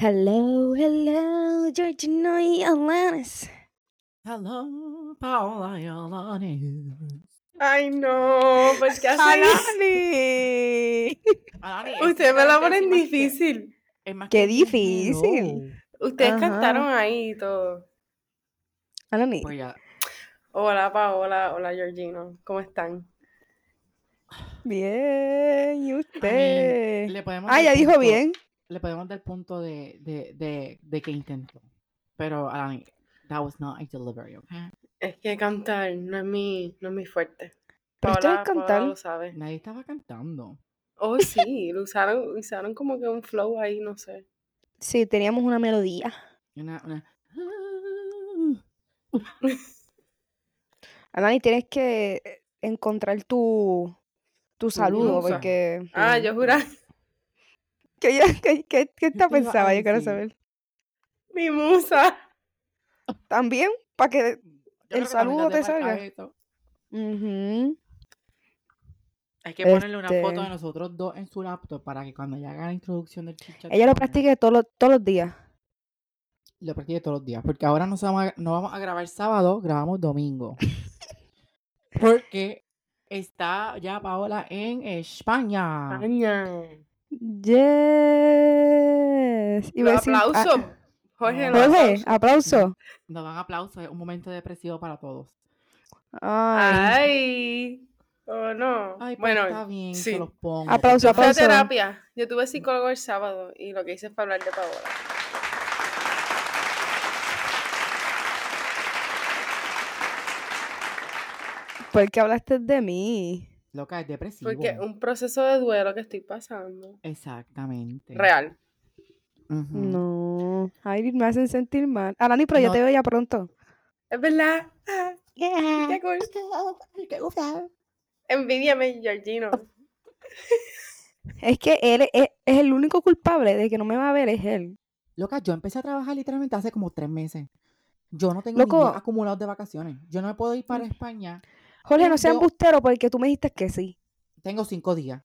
Hello, hello, Georgina y Alanis. Hello, Paola y Alanis. Ay, no, pues qué hacen. Alanis. Alanis, es Ustedes me la ponen que- difícil. es más Qué difícil. Ustedes Ajá. cantaron ahí y todo. Alanis. Pues ya, Hola, Paola. Hola, Georgino. ¿Cómo están? Bien, ¿y usted? le podemos Ah, ya dijo punto- bien. le podemos dar punto de, de, de, de que intentó. Pero, Alanis, that was not a delivery, okay? Es que cantar no es mi, no es mi fuerte. Pero esto es Paola, Paola cantar. lo sabe. Nadie estaba cantando. Oh, sí, lo usaron, usaron como que un flow ahí, no sé. Sí, teníamos una melodía. Una, una... Alanis, tienes que eh, encontrar tu, tu saludo, porque... Ah, yo juraba. ¿Qué, ya- qué, qué, qué a pensaba? Yo quiero saber. Mi musa. También, para que... El saludo te falta salga. eso. Ujú. Hay que ponerle una foto Este- de nosotros dos en su laptop para que cuando ella haga la introducción del chichat Ella lo practica todos los, todos los días. Lo practique todos los días. Porque ahora no, vamos a, no vamos a grabar sábado, grabamos domingo. Porque está ya Paola en España. Aña. Yes. Iba a Los decir- ah, aplausos. Jorge, No. Jorge, aplauso. Nos dan aplausos, es un momento depresivo para todos. Ay. Ay. Oh, no. Ay, pues bueno, está bien, sí. se los pongo. Aplauso, aplauso. terapia. Yo tuve psicólogo el sábado y lo que hice fue hablar de Paola. ¿Por qué hablaste de mí? Loca, es depresivo. Porque es un proceso de duelo que estoy pasando. Exactamente. Real. No. Ay, me hacen sentir mal. Alani, pero yo No. te veo ya pronto. Es verdad. Ah, Qué cool. Envidiame, Georgino. Es que él es, es el único culpable de que no me va a ver, es él. Loca, yo empecé a trabajar literalmente hace como tres meses. Yo no tengo Loco. acumulados de vacaciones. Yo no me puedo ir para España. Jorge, no seas Yo- embustero porque tú me dijiste que sí. Tengo cinco días.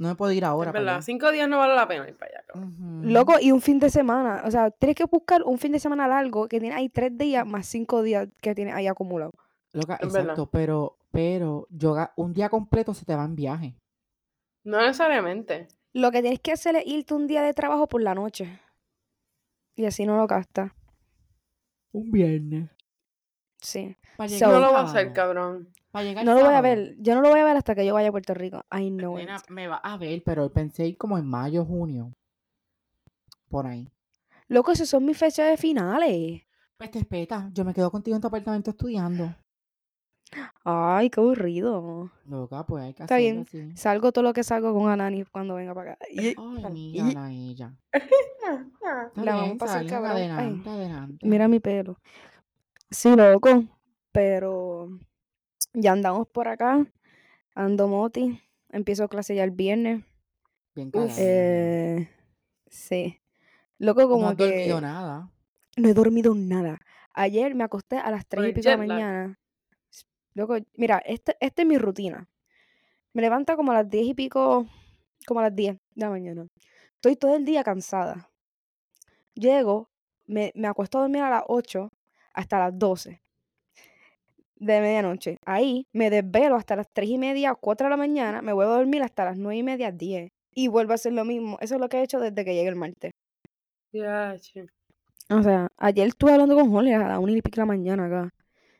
No me puedo ir ahora. Es verdad. Cinco días no vale la pena ir para allá. Ujú. Loco, y un fin de semana. O sea, tienes que buscar un fin de semana largo que tiene ahí tres días más cinco días que tiene ahí acumulado. Loca, Es verdad. exacto, pero, pero yo ga- un día completo se te va en viaje. No necesariamente. Lo que tienes que hacer es irte un día de trabajo por la noche. Y así no lo gastas. Un viernes. Sí. Para So- llegar No lo voy a hacer, cabrón. No lo voy a ver. Yo no lo voy a ver hasta que yo vaya a Puerto Rico. I know it. Nena, me va a ver, pero pensé ir como en mayo, junio. Por ahí. Loco, esas son mis fechas de finales. Pues te espeta, yo me quedo contigo en tu apartamento estudiando. Ay, qué aburrido. Loca, pues hay que Está hacerlo bien. así. Salgo todo lo que salgo con Anani cuando venga para acá. Ay, y- mírala ella. Está La vamos bien, a pasar. Ay. adelante, adelante. Mira mi pelo. Sí, loco. Pero ya andamos por acá. Ando moti. Empiezo clase ya el viernes. Bien. Eh, sí. Loco, no como has que dormido nada. no he dormido nada. Ayer me acosté a las 3 Por y pico de la mañana. Loco, mira, este, esta es mi rutina. Me levanto como a las 10 y pico, como a las 10 de la mañana. Estoy todo el día cansada. Llego, me, me acuesto a dormir a las 8 hasta las 12 de medianoche. Ahí me desvelo hasta las 3 y media, 4 de la mañana. Me vuelvo a dormir hasta las 9 y media, 10. Y vuelvo a hacer lo mismo. Eso es lo que he hecho desde que llegué el martes. Ya, che. O sea, ayer estuve hablando con Jorge a las 1 y pico de la mañana acá.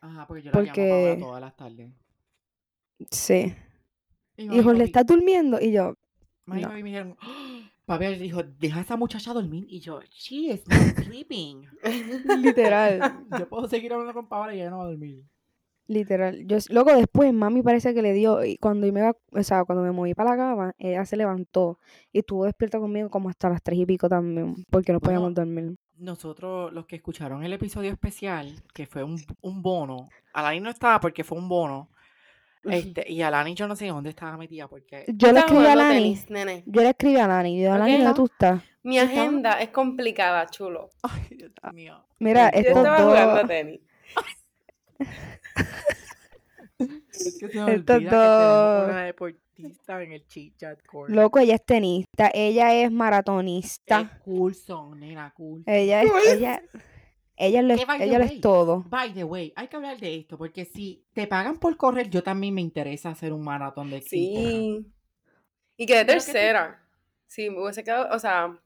Ajá, porque yo la llamo Porque- todas las tardes. Sí. Y Y Jorge, ¿estás durmiendo? Y yo, mami, no. papi me dijeron, "Ah". papi le dijo, deja a esa muchacha dormir. Y yo, she is not sleeping. literal, yo puedo seguir hablando con Paola y ella no va a dormir. literal. Yo, luego después, mami parece que le dio, y cuando yo me, iba- o sea, cuando me moví para la cama, ella se levantó y estuvo despierta conmigo como hasta las tres y pico también, porque no Bueno, podíamos dormir. nosotros, los que escucharon el episodio especial, que fue un, un bono, Alani no estaba porque fue un bono, este, y Alani yo no sé dónde estaba metida porque... Yo le escribí a jugando Lani. tenis, nene. Yo le escribí a Lani. Yo, Lani, Ok. ¿dónde tú estás? Mi agenda es complicada, chulo. Ay, Dios mío. Mira, Yo Yo estos estaba jugando dos. tenis. Es que se me Estos que una deportista en el chit chat court. Loco, ella es tenista. Ella es Es maratonista. Coulson, nena, cool. Ella es. Ella, ella lo es, ella lo es todo. By the way, hay que hablar de esto, porque si te pagan por correr, yo también me interesa hacer un maratón de Sí. Y quedé que tercera. Sí, me hubiese quedado, o sea,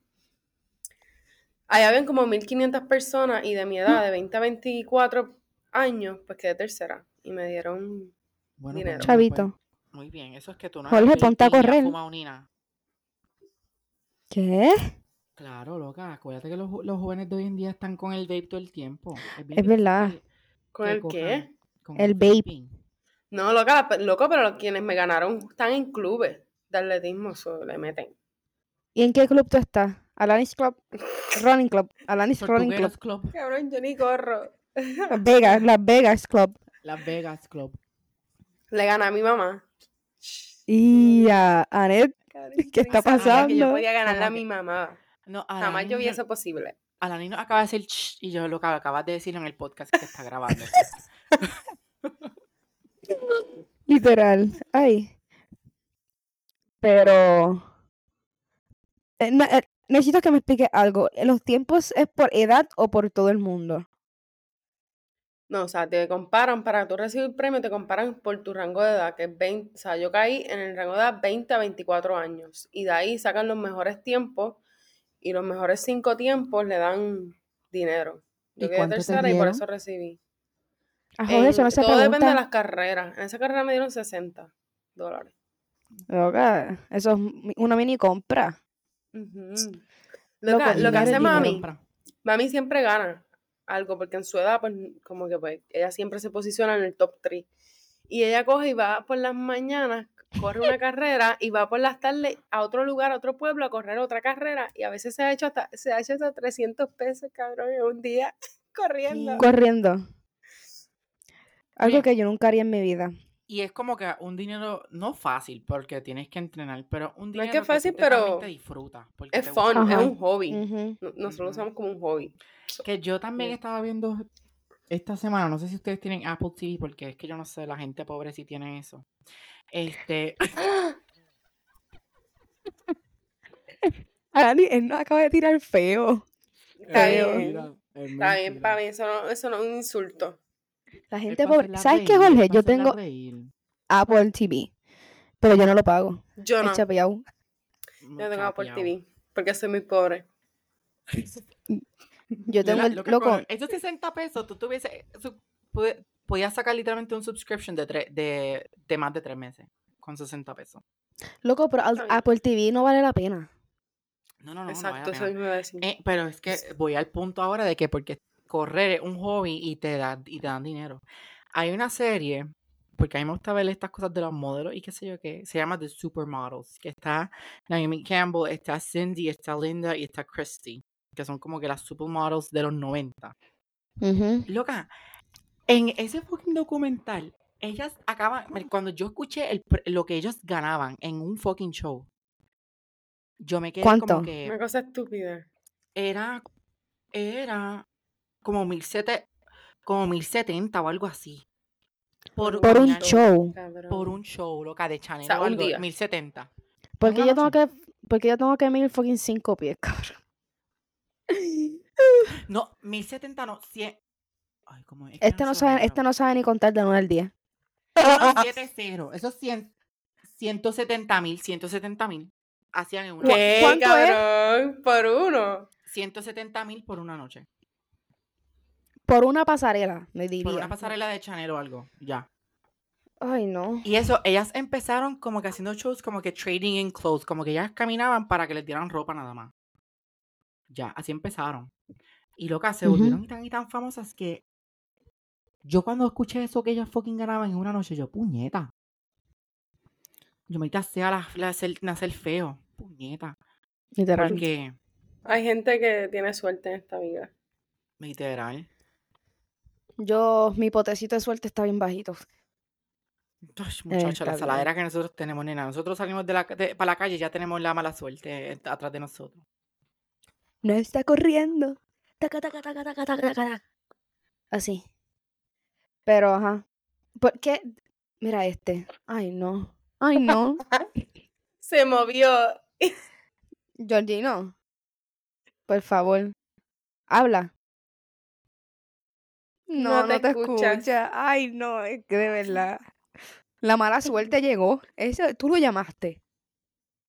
allá habían como 1500 personas y de mi edad, de 20 a 24 años, pues quedé tercera. Y me dieron, Bueno, Dinero. pues, Chavito. pues, muy bien, eso es que tú no Jorge, has ponte a correr. ¿Qué? Claro, loca, acuérdate que los, los jóvenes de hoy en día están con el vape todo el tiempo. Es verdad. ¿con que el cojan qué? con El vaping. No, loca, loco, pero los quienes me ganaron están en clubes de atletismo, eso le meten. ¿Y en qué club tú estás? Alanis Club. Running Club. Alanis Running Club. Club. Cabrón, yo ni corro. Las Vegas. Las Vegas Club. Las Vegas Club. Le gané a mi mamá. Y a Anet. ¿Qué está Sabía que pasando? yo podía ganarle a mi mamá. No, Jamás yo vi eso posible. Alani nos acaba de decir "Shh", y yo lo que acabas de decir en el podcast que está grabando. Literal. Ay. Pero. eh, na- eh, necesito que me explique algo. ¿Los tiempos es por edad o por todo el mundo? No, o sea, te comparan, para tú recibir el premio, te comparan por tu rango de edad, que es 20, o sea, yo caí en el rango de edad 20 a 24 años, y de ahí sacan los mejores tiempos, y los mejores cinco tiempos le dan dinero. Yo ¿Y quedé tercera y por eso recibí. Ah, joder, eso En- no se todo depende de las carreras. En esa carrera me dieron 60 dólares. Loca, eso es una mini compra. Loco, Loca, lo que hace mami, mami siempre gana algo, porque en su edad, pues, como que pues, ella siempre se posiciona en el top 3. Y ella coge y va por las mañanas, corre una carrera y va por las tardes a otro lugar, a otro pueblo, a correr otra carrera. Y a veces se ha hecho hasta, se ha hecho hasta 300 pesos, cabrón, en un día corriendo. Corriendo. Algo que yo nunca haría en mi vida. Y es como que un dinero, no fácil, porque tienes que entrenar, pero un No es dinero que fácil, pero te disfrutas. porque Es te fun, es un hobby. Nosotros lo usamos como un hobby. Que yo también Sí. estaba viendo esta semana, no sé si ustedes tienen Apple TV, porque es que yo no sé, la gente pobre si tiene eso. Este, Ani, él nos acaba de tirar feo. Está Feo. bien. Está bien, para mí eso no, eso no es un insulto. La gente pobre. ¿Sabes qué, reír, Jorge? Yo tengo reír. Apple TV. Pero yo no lo pago. Yo no, chapeado. yo tengo Apple. TV, porque soy muy pobre. Yo tengo el loco. con esos 60 pesos, tú tuviese, su- pude- podías sacar literalmente un subscription de, tre- de, de más de tres meses con 60 pesos. Loco, pero al-. Apple TV no vale la pena. No, no, no, no. vale Exacto, la eso pena. mismo iba a decir. Eh, pero es que voy al punto ahora de que porque correr es un hobby y te, da, y te dan dinero. Hay una serie, porque a mí me gusta ver estas cosas de los modelos y qué sé yo qué, se llama The Supermodels, que está Naomi Campbell, está Cindy, está Linda y está Christy, que son como que las supermodels de los 90. Ujú. Loca, en ese fucking documental, ellas acaban, cuando yo escuché el lo que ellos ganaban en un fucking show, yo me quedé ¿Cuánto? como que Una cosa estúpida. era, era como mil sete, como mil setenta o algo así. Por, Por un show. cabrón. Por un show, loca, de Chanel sea, o un algo, día. mil setenta. Porque una yo tengo que. Porque yo tengo que medir fucking cinco pies, cabrón. No, mil setenta no, cien. Ay, ¿cómo es? Este no sabe, este no sabe ni contar de 1 al 10. 170, esos 100, 170 mil, 170 mil. Hacían en una ¿Cu- ¿Qué, cuánto es? cabrón? Por uno. 170 mil por una noche. Por una pasarela, me diría. Por una pasarela de Chanel o algo, ya. Ay, no. Y eso, ellas empezaron como que haciendo shows como que trading in clothes, como que ellas caminaban para que les dieran ropa nada más. Ya, así empezaron. Y locas, se volvieron tan y tan famosas que yo cuando escuché eso que ellas fucking ganaban en una noche, yo, puñeta. Yo me sea la, la hacer, nacer feo, puñeta. Literal. Porque Hay gente que tiene suerte en esta vida. Literal. Yo, mi potecito de suerte está bien bajito. Muchacha, Está la bien. saladera que nosotros tenemos, nena. Nosotros salimos de la, de- para la calle y ya tenemos la mala suerte eh, atrás de nosotros. No está corriendo. Taca, taca, taca, taca, taca, taca. Así. Pero, ajá. ¿Por qué? Mira este. Ay, no. Ay, no. Se movió. Georgino. Por favor. Habla. No, No no te escuchas. escucha. Ay, no, es que de verdad. La mala suerte llegó. Ese, tú lo llamaste.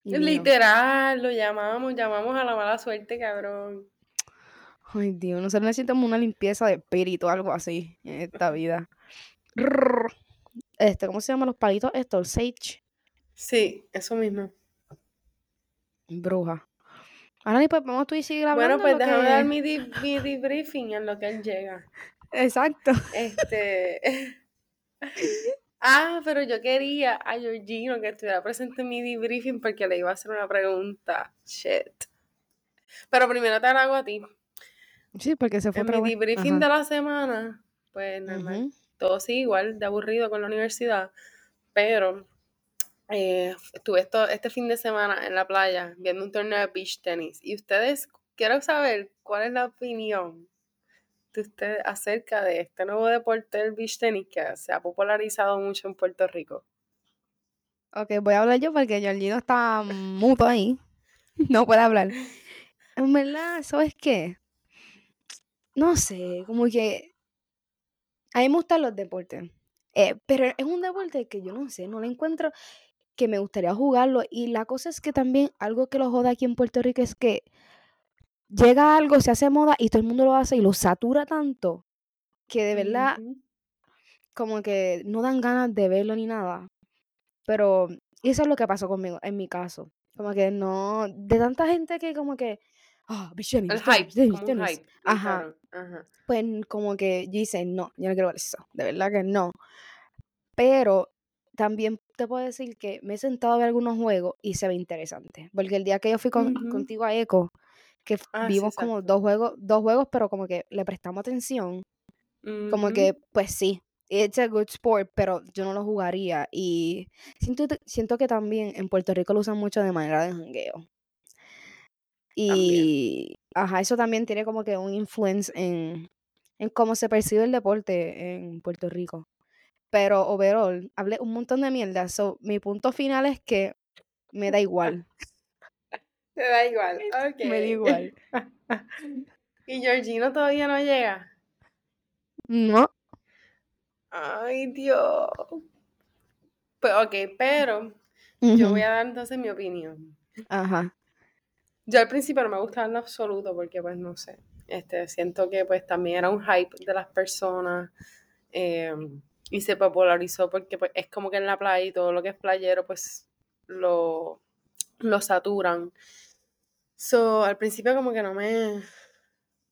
Y. Literal, lo llamamos, llamamos a la mala suerte, cabrón. Ay, Dios, nosotros necesitamos una limpieza de espíritu, algo así, en esta vida. Este, ¿cómo se llaman los palitos estos? Sage. Sí, eso mismo. Bruja. Ahora ni pues vamos tú y seguir hablando. Bueno, pues déjame que- dar mi, mi debriefing en lo que él llega. Exacto. Este. ah, pero yo quería a Georgino que estuviera presente en mi debriefing porque le iba a hacer una pregunta. Shit. Pero primero te la hago a ti. Sí, porque se fue En mi debriefing de la semana, pues normal. Todo sigue igual de aburrido con la universidad, pero eh, estuve esto, este fin de semana en la playa viendo un torneo de beach tenis y ustedes, quiero saber cuál es la opinión de ustedes acerca de este nuevo deporte del beach tenis que se ha popularizado mucho en Puerto Rico. Ok, voy a hablar yo porque Georgino está muto ahí. No puede hablar. En verdad, ¿sabes qué? No sé, como que a mí me gustan los deportes. eh, pero es un deporte que yo no sé, no le encuentro que me gustaría jugarlo. Y la cosa es que también algo que lo joda aquí en Puerto Rico es que llega algo, se hace moda y todo el mundo lo hace y lo satura tanto que de verdad como que no dan ganas de verlo ni nada. Pero eso es lo que pasó conmigo, en mi caso. Como que no, de tanta gente que como que, ah, tenis, El hype, tenis, como un tenis". hype. Ajá. Pues como que yo hice, no, yo no quiero ver eso, de verdad que no. Pero también te puedo decir que me he sentado a ver algunos juegos y se ve interesante. Porque el día que yo fui con- contigo a Eco, que Ah, sí, vimos como dos juegos, dos juegos, pero como que le prestamos atención, como que, pues sí, it's a good sport, pero yo no lo jugaría. Y siento, siento que también en Puerto Rico lo usan mucho de manera de jangueo. Y, ajá, eso también tiene como que un influence en, en cómo se percibe el deporte en Puerto Rico. Pero overall, hablé un montón de mierda. So, mi punto final es que me da igual. Te da igual. ok. Me da igual. y Georgino todavía no llega. No. Ay, Dios. Pues, ok, pero yo voy a dar entonces mi opinión. Ajá. Yo al principio no me gustaba en absoluto porque, pues, no sé. Este, siento que, pues, también era un hype de las personas. eh, y se popularizó porque, pues, es como que en la playa y todo lo que es playero, pues, lo, lo saturan. So, al principio como que no me,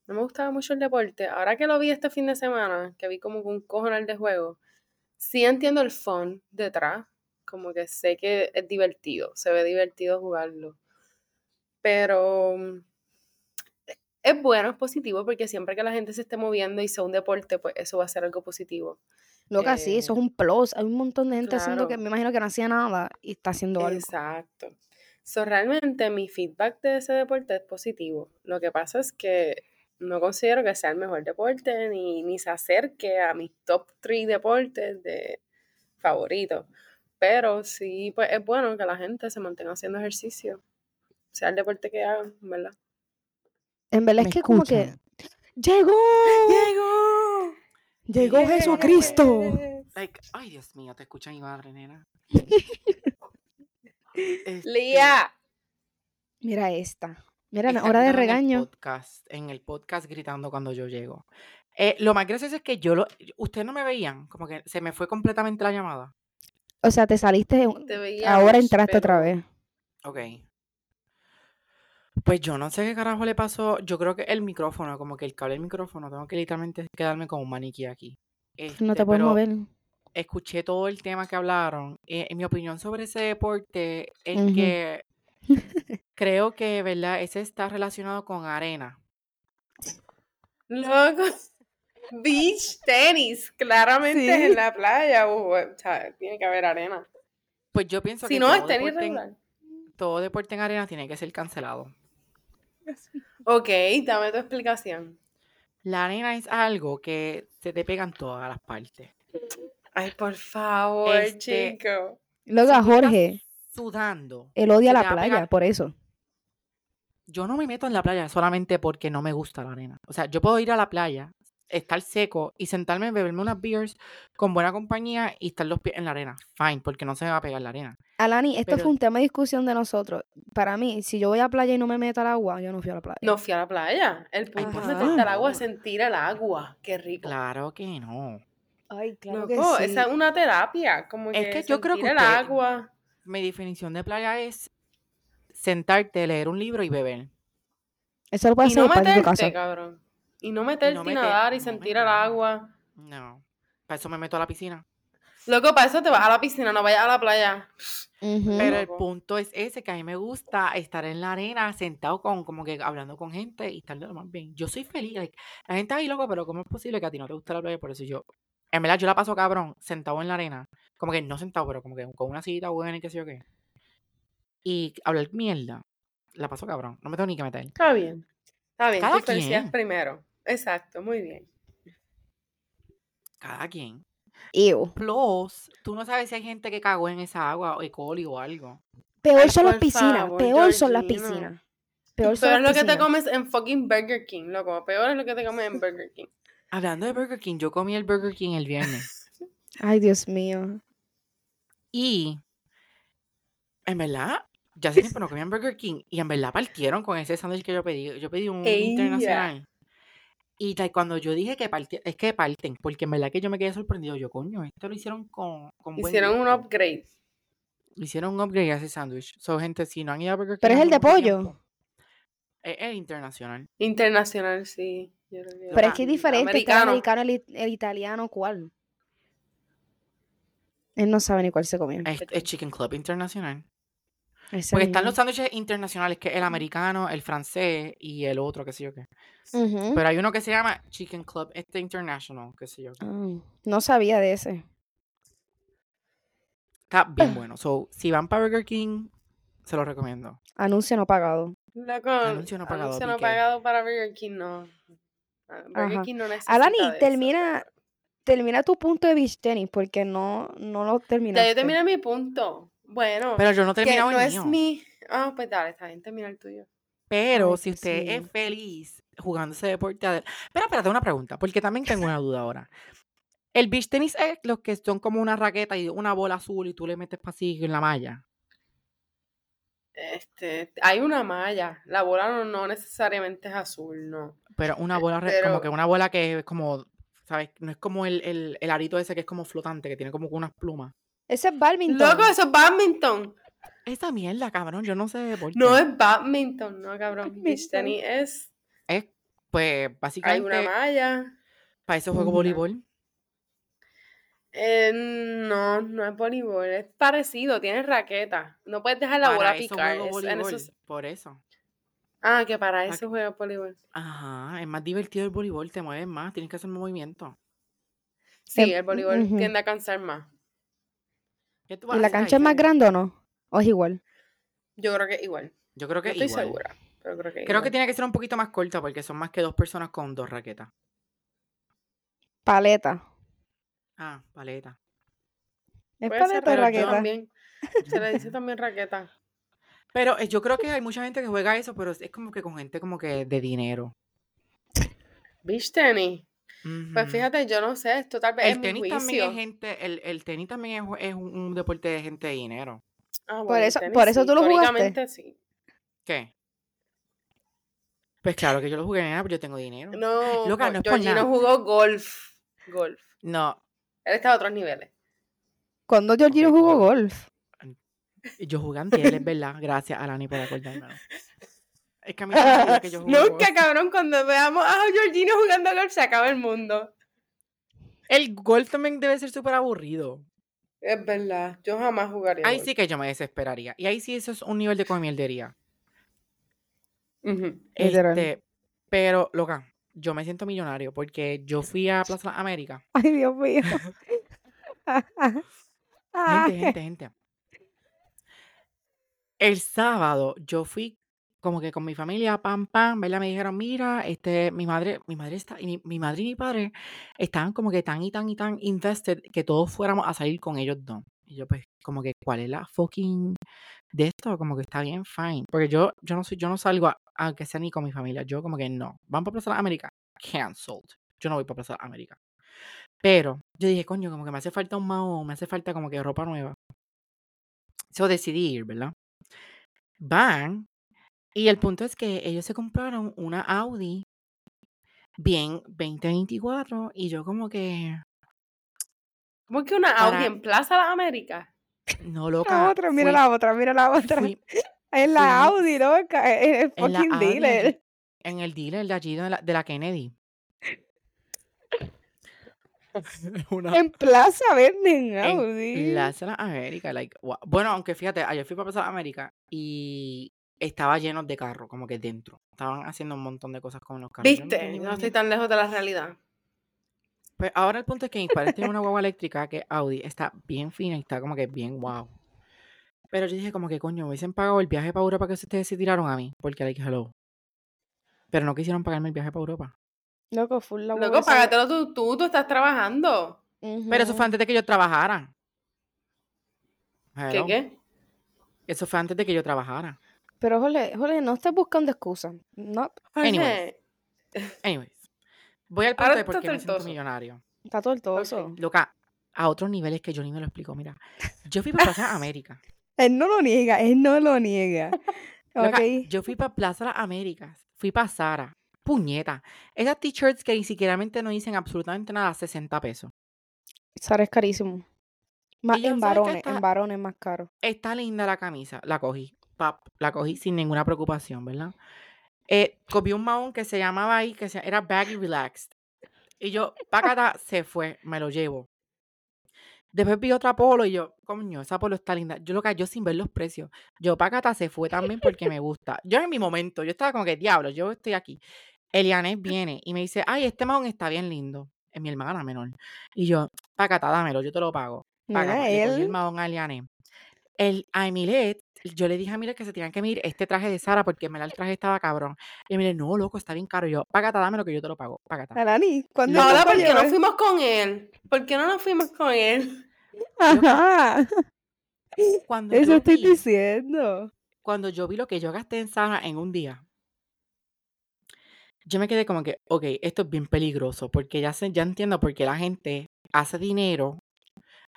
no me gustaba mucho el deporte. Ahora que lo vi este fin de semana, que vi como un cojonal de juego, sí entiendo el fun detrás. Como que sé que es divertido, se ve divertido jugarlo. Pero mm, es bueno, es positivo, porque siempre que la gente se esté moviendo y sea un deporte, pues eso va a ser algo positivo. Loca, sí, eso Eh, es un plus. Hay un montón de gente haciendo que me imagino que no hacía nada y está haciendo algo. Exacto. So, realmente mi feedback de ese deporte es positivo. Lo que pasa es que no considero que sea el mejor deporte ni, ni se acerque a mis top 3 deportes de favoritos. Pero sí, pues es bueno que la gente se mantenga haciendo ejercicio. Sea el deporte que hagan, ¿verdad? En verdad ¿Me es que como que escuchan? ¡Llegó! ¡Llegó! ¡Llegó Yes. Jesucristo! Like, ay, Dios mío, te escucha mi madre, nena. Lía. Mira esta. Mira, hora de gritando En el regaño. podcast, en el podcast gritando cuando yo llego. Eh, lo más gracioso es que yo lo. Ustedes no me veían, como que se me fue completamente la llamada. O sea, te saliste, Te ahora veíamos, entraste otra vez. Ok. Pues yo no sé qué carajo le pasó. Yo creo que el micrófono, como que el cable del micrófono, tengo que literalmente quedarme como un maniquí aquí. No Este, te puedes pero mover. escuché todo el tema que hablaron. Eh, en mi opinión sobre ese deporte es que Creo que, ¿verdad? Ese está relacionado con arena. Loco. Beach tenis. Claramente Sí. en la playa. o, o sea, tiene que haber arena. Pues yo pienso Si que no, todo, es tenis deporte en, regular. todo deporte en arena tiene que ser cancelado. Ok, dame tu explicación. La arena es algo que se te pegan todas las partes. Ay, por favor, Este, chico. Luego a Jorge, Sudando. él odia la playa, pegar- por eso. Yo no me meto en la playa solamente porque no me gusta la arena. O sea, yo puedo ir a la playa, estar seco y sentarme, beberme unas beers con buena compañía y estar los pies en la arena. Fine, porque no se me va a pegar la arena. Alani, esto Pero- fue un tema de discusión de nosotros. Para mí, si yo voy a playa y no me meto al agua, yo no fui a la playa. No fui a la playa. El punto es meterte al agua, es sentir el agua. Qué rico. Claro que no. Ay, Loco, esa es una terapia. Como Es que, que yo creo que el usted- agua. Mi definición de playa es sentarte, leer un libro y beber. Eso lo puede Y hacer no para tu meterte, casa. cabrón. Y no meterte y meter- nadar y no sentir el agua. No. Para eso me meto a la piscina. Loco, para eso te vas a la piscina, no vayas a la playa. Pero el punto es ese, que a mí me gusta estar en la arena, sentado con, como que hablando con gente y estar de lo más bien. Yo soy feliz. like, la gente ahí, loco, pero ¿cómo es posible que a ti no te guste la playa? Por eso yo, en verdad, yo la paso cabrón, sentado en la arena. Como que no sentado, pero como que con una sillita buena y qué sé yo qué. Y hablar mierda. La paso cabrón. No me tengo ni que meter. Está bien. Está bien, Cada quien. primero. Exacto, muy bien. Cada quien. Ew. Plus, tú no sabes si hay gente que cagó en esa agua o E. coli o algo. Peor Ay, son las piscinas. favor, peor son las Georgina. piscinas. Peor son Peor es lo que te comes en fucking Burger King, loco. Peor es lo que te comes en Burger King. Hablando de Burger King, yo comí el Burger King el viernes. Ay, Dios mío. Y en verdad, ya hace tiempo no comía en Burger King. Y en verdad partieron con ese sándwich que yo pedí. Yo pedí un internacional. Y cuando yo dije que parti- es que parten, porque en verdad que yo me quedé sorprendido. Yo, coño, esto lo hicieron con, con buen Hicieron un upgrade. Hicieron un upgrade a ese sándwich. So, gente, si no han ido a Burger King. Pero es el de pollo. tiempo, Es el internacional. Internacional, sí. Yo creo que- Pero es que es diferente. Está el Americano. americano, el, el italiano, ¿cuál? Él no sabe ni cuál se comió. Es, es Chicken Club Internacional. Ese Porque están los sándwiches internacionales, que es el americano, el francés y el otro, qué sé yo qué. Pero hay uno que se llama Chicken Club, este international, qué sé yo. qué. No sabía de ese. Está bien bueno. So, si van para Burger King, se lo recomiendo. Anuncio no pagado. Loco, Anuncio no pagado, anuncio no pagado para Burger King, no. Ah, Burger Ajá. King no necesita Alani, de eso, termina, pero- termina tu punto de beach tenis porque no, no lo Ya terminaste. yo terminé mi punto. Bueno, Pero yo no he que terminado no el es mi... Ah, pues dale, está bien, termina el tuyo. Pero Ay, si usted es feliz jugando ese deporte... Pero espérate, una pregunta, porque también tengo una duda ahora. El beach tenis es los que son como una raqueta y una bola azul y tú le metes así en la malla. Este, hay una malla. La bola no, no necesariamente es azul, no. Pero una bola, re- Pero- como que una bola que es como, ¿sabes? No es como el, el, el arito ese que es como flotante, que tiene como unas plumas. Ese es badminton. Loco, eso es badminton. Esa mierda, cabrón, yo no sé de deporte. No es badminton, no, cabrón. Beach tenis es... Es, pues, Hay básicamente, una malla. para eso juego voleibol. Eh, no, no es voleibol, es parecido, tiene raqueta. No puedes dejar la Para bola eso picar. juego es- en voleibol, esos- por eso. Ah, que para Pa- eso juega voleibol. Ajá, es más divertido el voleibol, te mueves más, tienes que hacer movimiento. Sí, Em, el voleibol tiende a cansar más. ¿Qué tú vas ¿Y a la ahí, cancha es más grande o no? ¿O es igual? Yo creo que igual. Yo creo No que estoy igual. segura, pero creo que Creo que igual. tiene que ser un poquito más corta porque son más que dos personas con dos raquetas. Paleta. Ah, paleta. ¿Es Puede ser, paleta o pero raqueta? también. Se le dice también raqueta. Pero eh, yo creo que hay mucha gente que juega eso, pero es como que con gente como que de dinero. Beach tenis. Pues fíjate, yo no sé, esto tal vez es El mi tenis también es gente, el, el tenis también es, es un, un deporte de gente de dinero. Ah, Por bueno, eso- tenis por eso sí, tú lo jugaste. sí. ¿Qué? Pues claro que yo lo jugué, nena, pero yo tengo dinero. No, Loca, no es nada. jugó golf. Golf. No, Él está a otros niveles. Cuando Georgino Ok, jugó golf. golf. yo jugué antier, es verdad. Gracias, Alani, por acordarme. Es que a mí me que yo jugué golf. Nunca, cabrón, cuando veamos a Georgino jugando golf se acaba el mundo. El golf también debe ser súper aburrido. Es verdad, yo jamás jugaría Ahí golf. sí que yo me desesperaría. Y ahí sí eso es un nivel de comierdería. Ujú. Literal. Este, pero, loca, yo me siento millonario porque yo fui a Plaza Las Américas. Ay, Dios mío. Gente, gente, gente. El sábado yo fui como que con mi familia, pam, pam, ¿verdad? Me dijeron, mira, este, mi madre, mi madre está, y mi, madre y mi padre estaban como que tan y tan y tan invested que todos fuéramos a salir con ellos dos. Y yo, pues, como que, ¿cuál es la fucking de esto? Como que está bien fine. Porque yo, yo no soy, yo no salgo aunque sea ni con mi familia. Yo como que no. Van para Plaza de las Américas. Cancelled. Yo no voy para Plaza de las Américas. Pero yo dije, coño, como que me hace falta un mao, me hace falta como que ropa nueva. So decidí ¿verdad? Van. Y el punto es que ellos se compraron una Audi bien 2024 y yo como que ¿Cómo que una Audi para en Plaza Las Américas? no la loca otra, mira fui la otra, mira la otra. fui Es la fui Audi, loca. Es el en la fucking Audi dealer. en el dealer de allí de la, de la Kennedy una En Plaza venden en Audi. Plaza Las Américas like, wow. bueno aunque fíjate ayer fui para Plaza Las Américas y estaba lleno de carros como que dentro estaban haciendo un montón de cosas con los carros no ¿Viste? No estoy tan lejos de la realidad. Pues ahora el punto es que mis padres tienen una guagua eléctrica que Audi está bien fina y está como que bien wow. Pero yo dije como que coño, me hubiesen pagado el viaje para Europa que ustedes se tiraron a mí. Porque like, hello. Pero no quisieron pagarme el viaje para Europa. Loco, full la Loco, págatelo tú, tú, tú estás trabajando. Pero eso fue antes de que yo trabajara. ¿Qué qué? Eso fue antes de que yo trabajara. Pero, Jole, Jole, no estés buscando excusas. No, Anyways. Anyways. Voy al punto de por qué me siento millonario. está tortoso. Ok. Loca, a otros niveles que yo ni me lo explico. Mira, yo fui para Plaza América. Él no lo niega, él no lo niega. Loca, Ok. yo fui para Plaza Las Américas, fui para Sara, puñeta. Esas t-shirts que ni siquiera no dicen absolutamente nada, 60 pesos. Sara es carísimo. Más en varones, Está, en varones más caro. está linda la camisa, la cogí, pap, la cogí sin ninguna preocupación, ¿verdad? Eh, cogí un mahón que se llamaba ahí, que se- era Baggy Relaxed. Y yo, págata, se fue, me lo llevo. Después vi otra polo y yo, coño, esa polo está linda. Yo lo yo sin ver los precios. Yo, Pácata se fue también porque me gusta. Yo en mi momento, yo estaba como que, diablo, yo estoy aquí. Elianes viene y me dice, ay, este mahón está bien lindo. Es mi hermana menor. Y yo, Pácata, dámelo, yo te lo pago. Le cogí el él. mahón a Elianes. El, a Emilet, yo le dije a Emilet que se tenían que medir este traje de Sara porque verdad el traje estaba cabrón. Y Emilet, no, loco, está bien caro. Y yo, Pácata, dámelo que yo te lo pago. Pácata. Alani, ¿cuándo Ahora, a ¿por qué no fuimos con él? ¿Por qué no nos fuimos con él? Ajá. cuando Eso estoy vi, diciendo. cuando yo vi lo que yo gasté en Sara en un día, yo me quedé como que, ok, esto es bien peligroso, porque ya, sé, ya entiendo por qué la gente hace dinero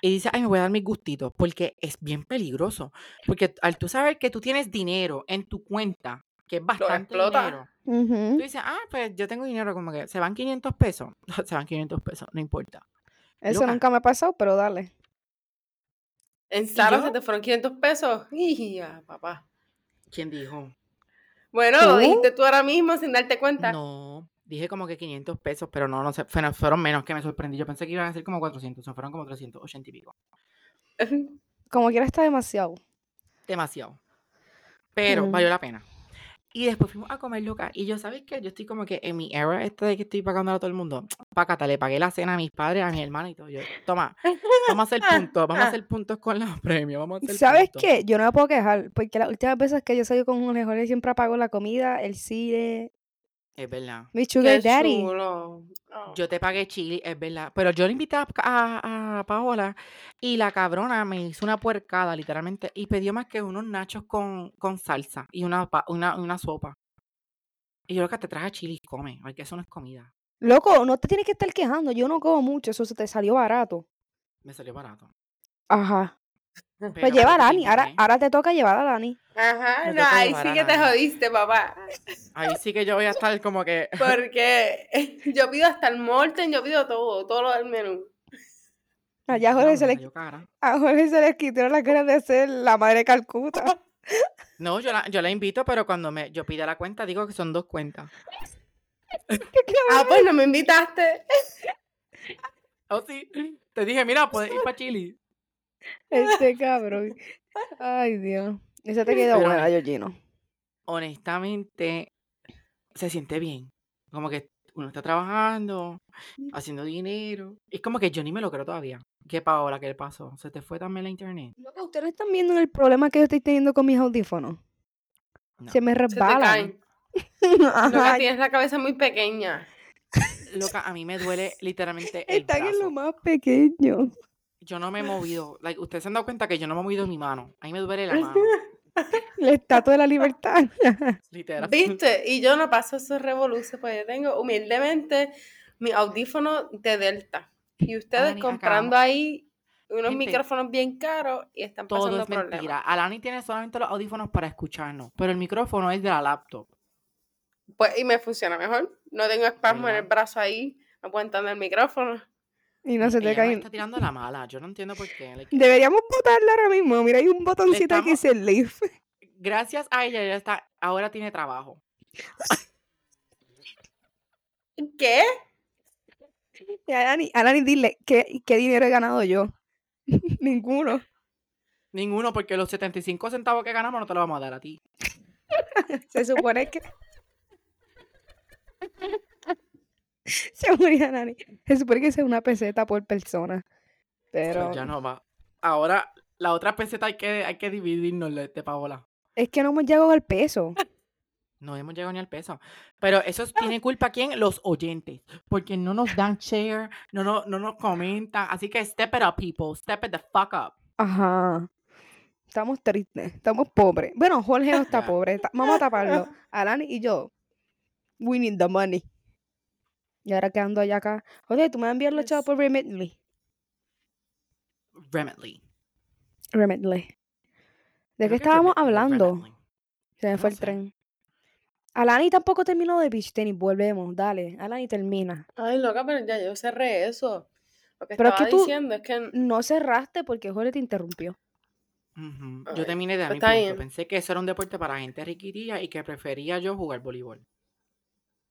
y dice, ay, me voy a dar mis gustitos, porque es bien peligroso. Porque al tú saber que tú tienes dinero en tu cuenta, que es Lo bastante dinero, tú dices, ah, pues yo tengo dinero, como que se van 500 pesos, se van 500 pesos, no importa. Eso Loca, nunca me ha pasado, pero dale. En Sara se te fueron 500 pesos. Y ya, papá. ¿quién dijo? Bueno, lo dijiste tú ahora mismo sin darte cuenta. No, dije como que 500 pesos, pero no, no sé, fueron, menos que me sorprendí. Yo pensé que iban a ser como 400, o fueron como 380 y pico. Como quiera está demasiado. Demasiado. Pero Mm. valió la pena. Y después fuimos a comer loca. Y yo, ¿sabes qué? Yo estoy como que en mi era esta de que estoy pagando a todo el mundo. Pácata, le pagué la cena a mis padres, a mi hermana y todo. Yo, toma, vamos a hacer puntos, vamos a hacer puntos con los premios, vamos a hacer ¿Sabes puntos. qué? Yo no me puedo quejar, porque las últimas veces que yo salí con un Jorge siempre pago la comida, el cine, Es verdad. mi sugar Qué daddy. chulo. Oh. Yo te pagué chili, es verdad. Pero yo le invité a, a- a Paola y la cabrona me hizo una puercada, literalmente, y pidió más que unos nachos con, con salsa y una, pa- una, una sopa. Y yo lo que te traje chili, come, porque eso no es comida. Loco, no te tienes que estar quejando, yo no como mucho, eso se te salió barato. Me salió barato. Ajá. Pues lleva a Dani, ahora, ahora te toca llevar a Dani. Ajá, no, ahí sí que te jodiste, papá. Ahí sí que yo voy a estar como que. Porque yo pido hasta el molten, yo pido todo, todo lo del menú. Allá No, Jorge se le, cara. a Jorge se le quitaron las ganas de ser la madre de Calcuta. No, yo la, yo la invito, pero cuando me, yo pida la cuenta, digo que son dos cuentas. Ah, pues no me invitaste. Oh, sí. Te dije, mira, puedes ir para Chile. Este cabrón. Ay, Dios. Esa te quedó Pero buena, Georgino. honestamente, se siente bien. Como que uno está trabajando, haciendo dinero. Es como que yo ni me lo creo todavía. ¿Qué Paola? ¿Qué le pasó? ¿Se te fue también la internet? Loco, ¿ustedes están viendo el problema que yo estoy teniendo con mis audífonos? No. Se me resbalan. Loca, tienes la cabeza muy pequeña. Loca, a mí me duele literalmente el están en lo más pequeño. Yo no me he movido. Like, ustedes se han dado cuenta que yo no me he movido mi mano. A mí me duele la mano. La estatua de la libertad. Literal. ¿Viste? Y yo no paso esos revoluciones, pues yo tengo humildemente mi audífono de Delta. Y ustedes comprando acabamos- ahí unos Gente, micrófonos bien caros y están Todo pasando es mentira. problemas. Alani tiene solamente los audífonos para escucharnos, pero el micrófono es de la laptop. Pues, y me funciona mejor. No tengo espasmo en el brazo ahí, apuntando el micrófono. Y no se te caen. está tirando la mala. Yo no entiendo por qué. like, Deberíamos botarla ahora mismo. Mira, hay un botoncito aquí, estamos- dice leave. gracias a ella, ella está, ahora tiene trabajo. ¿Qué? Y a Alani, Alani, dile, ¿qué, ¿qué dinero he ganado yo? Ninguno. Ninguno, porque los 75 centavos que ganamos no te los vamos a dar a ti. Se supone que... Se murió Alani. Se supone que es una peseta por persona. Pero ya no va. Ahora, la otra peseta hay que, hay que dividirnos de Paola. es que no hemos llegado al peso. No hemos llegado ni al peso. Pero eso es- tiene culpa quién? Los oyentes. Porque no nos dan share, no, no, no nos comentan. Así que step it up, people. Step it the fuck up. Ajá. Estamos tristes, estamos pobres. Bueno, Jorge no está pobre. Vamos a taparlo. Alani y yo. We need the money. Y ahora que ando allá acá. Oye, tú me vas a enviar los chavos por Remitly. Remitly. Remitly. ¿De qué estábamos hablando? Remitly. Se me No fue el sé. tren. Alani tampoco terminó de beach tenis. Volvemos, dale. Alani termina. Ay, loca, pero ya yo cerré eso. Lo que Pero es que tú- diciendo es que No cerraste porque Jorge te interrumpió. Ay, Yo terminé de dar pues mi punto. Pensé que eso era un deporte para gente riquitilla y que prefería yo jugar voleibol.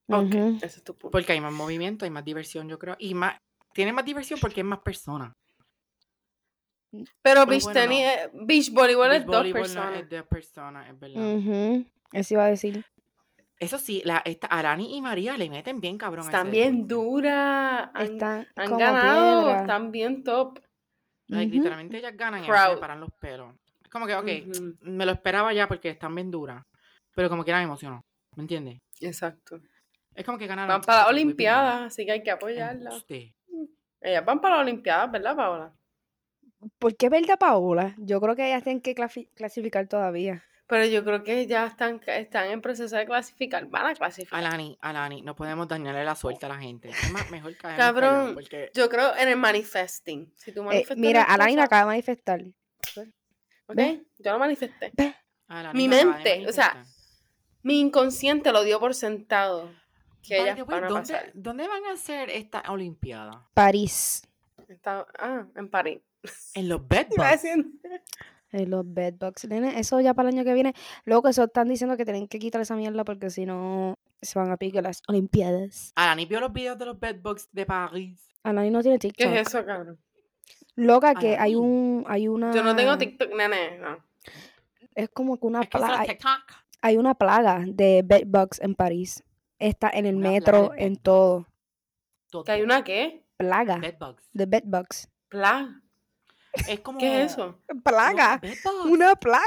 Ok, Ujú. ese es tu punto. Porque hay más movimiento, hay más diversión, yo creo. Y más, tiene más diversión porque es más personas. Pero Pero beach bueno, tenis, no. es- beach voleibol Beach es dos voleibol no personas. es de personas, es verdad. Ujú. Eso iba a decir. Eso sí, la, esta, Arani y María le meten bien cabrón a ese Están bien deporte. duras. Han, Están han como ganado, piedra. están bien top. Like, Ujú. Literalmente ellas ganan y a mí se me Proud. paran los pelos. Es como que, ok, Ujú, me lo esperaba ya porque están bien duras. Pero como que era me emocionó. ¿Me entiendes? Exacto. Es como que ganaron. Van para las Olimpiadas, así que hay que cream. apoyarlas. Embuste. Ellas van para las Olimpiadas, ¿verdad, Paola? ¿Por qué verdad, Paola? Yo creo que ellas tienen que clasi- clasificar todavía. Pero yo creo que ya están, están en proceso de clasificar. Van a clasificar. Alani, Alani, no podemos dañarle la suerte a la gente. Es más, mejor caer Cabrón, porque Yo creo en el manifesting. Si tú Eh, manifestas mira, Alani acaba de manifestar. ¿ok? ve. Yo lo manifesté. Alani mi mente, o sea. Mi inconsciente lo dio por sentado. Que By ellas the way, van a ¿dónde, pasar. ¿Dónde van a hacer esta Olimpiada? París. Está- ah, en París. En los bedbugs. En los bedbugs. Nene, eso ya para el año que viene. Luego que eso están diciendo que tienen que quitar esa mierda porque si no se van a picar las Olimpiadas. Alani vio los videos de los bedbugs de París. Alani no tiene ¿Qué TikTok. es eso, cabrón? Loca que hay un, hay una. Yo no tengo TikTok, nene. No. Es como que una Es que son plaga. Hay una plaga de bedbugs en París. Está en el Una metro, en todo. Todo. ¿Que hay una qué? Plaga Bedbugs. de bedbugs. Plaga. Es como... ¿Qué es eso? Plaga. Una plaga.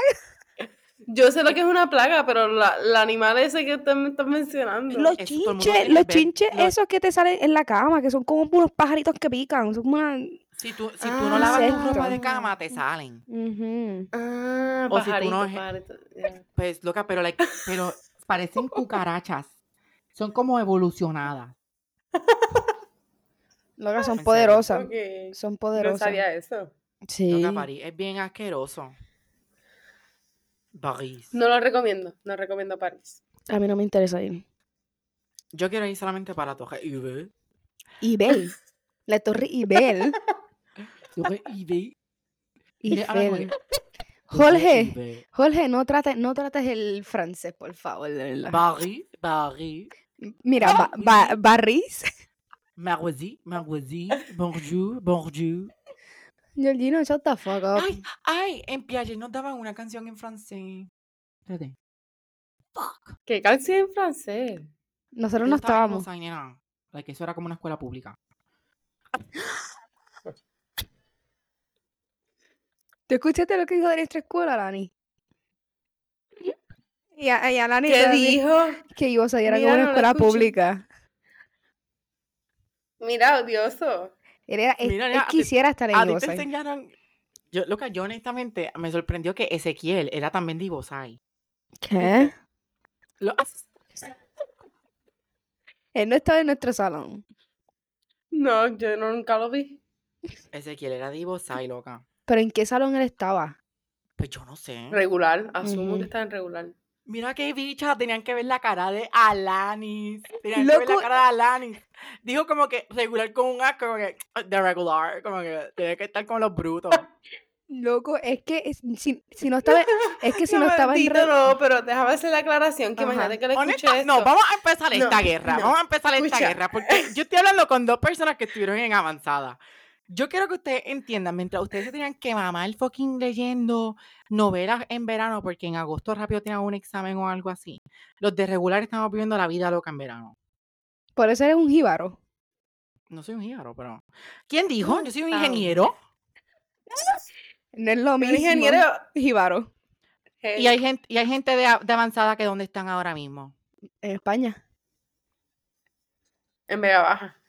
Yo sé lo que es una plaga, pero la, el animal ese que usted me está mencionando. Los chinches, los chinches los- esos que te salen en la cama, que son como unos pajaritos que pican. Son como una... Si tú, si tú Ah, no lavas tu ropa de cama, te salen. Ujú. Ah, O si tú no pajarito, pajarito. Pues, loca, pero, like, pero parecen cucarachas. Son como evolucionadas. Loca, son poderosas. Son No poderosas. sabía eso. Sí. Loca, París es bien asqueroso. París. No lo recomiendo. No recomiendo París. A mí no me interesa ir. Yo quiero ir solamente para Torre Eiffel. Ibel. La torre Ibel. Torre Ibel. Torre Jorge. Jorge, no trates, no trates el francés, por favor, de verdad. París, París. Mira, ba, ba- Barris. Maroisi, Maroisi. Bonjour, bonjour. Georgina, shut the fuck up. Ay, ay, en Piaget nos daban una canción en francés. Espérate. Fuck. ¿Qué canción en francés? Nosotros Yo no estábamos. Nena. Like, eso era como una escuela pública. ¿Tú escuchaste lo que dijo de nuestra escuela, Lani? Y a, y a Lani ¿Qué todavía- dijo? que iba a era como Mira, una no escuela pública. Mira, odioso. Él, era, Mira, él quisiera estar en A te enseñaron. Yo, loca, yo honestamente me sorprendió que Ezequiel era también de Divosai. ¿Qué? Lo- Él no estaba en nuestro salón. No, yo no- nunca lo vi. Ezequiel era de Divosai, loca. ¿Pero en qué salón él estaba? Pues yo no sé. Regular, asumo Ujú. que está en regular. Mira qué bicha, tenían que ver la cara de Alanis. Tenían que ver la Loco. cara de Alanis. Dijo como que regular con un A, como que de regular, como que tenía que estar con los brutos. Loco, es que es- si, si no estaba, es que si no, estaba en re- no, pero déjame hacer la aclaración que Ajá. imagínate que le escuché esto. no, vamos a empezar No, esta guerra. no. Vamos a empezar esta Escucha. guerra. Porque yo estoy hablando con dos personas que estuvieron en avanzada. Yo quiero que ustedes entiendan, mientras ustedes se tenían que mamar fucking leyendo novelas en verano, porque en agosto rápido tenían un examen o algo así. Los de regular estamos viviendo la vida loca en verano. Por eso eres un jíbaro. No soy un jíbaro, pero. ¿Quién dijo? Yo soy un ingeniero. No es lo Un mismo. ingeniero. Jíbaro. hey, Y hay gente, y hay gente de, de avanzada que donde están ahora mismo. En España. En Vega Baja.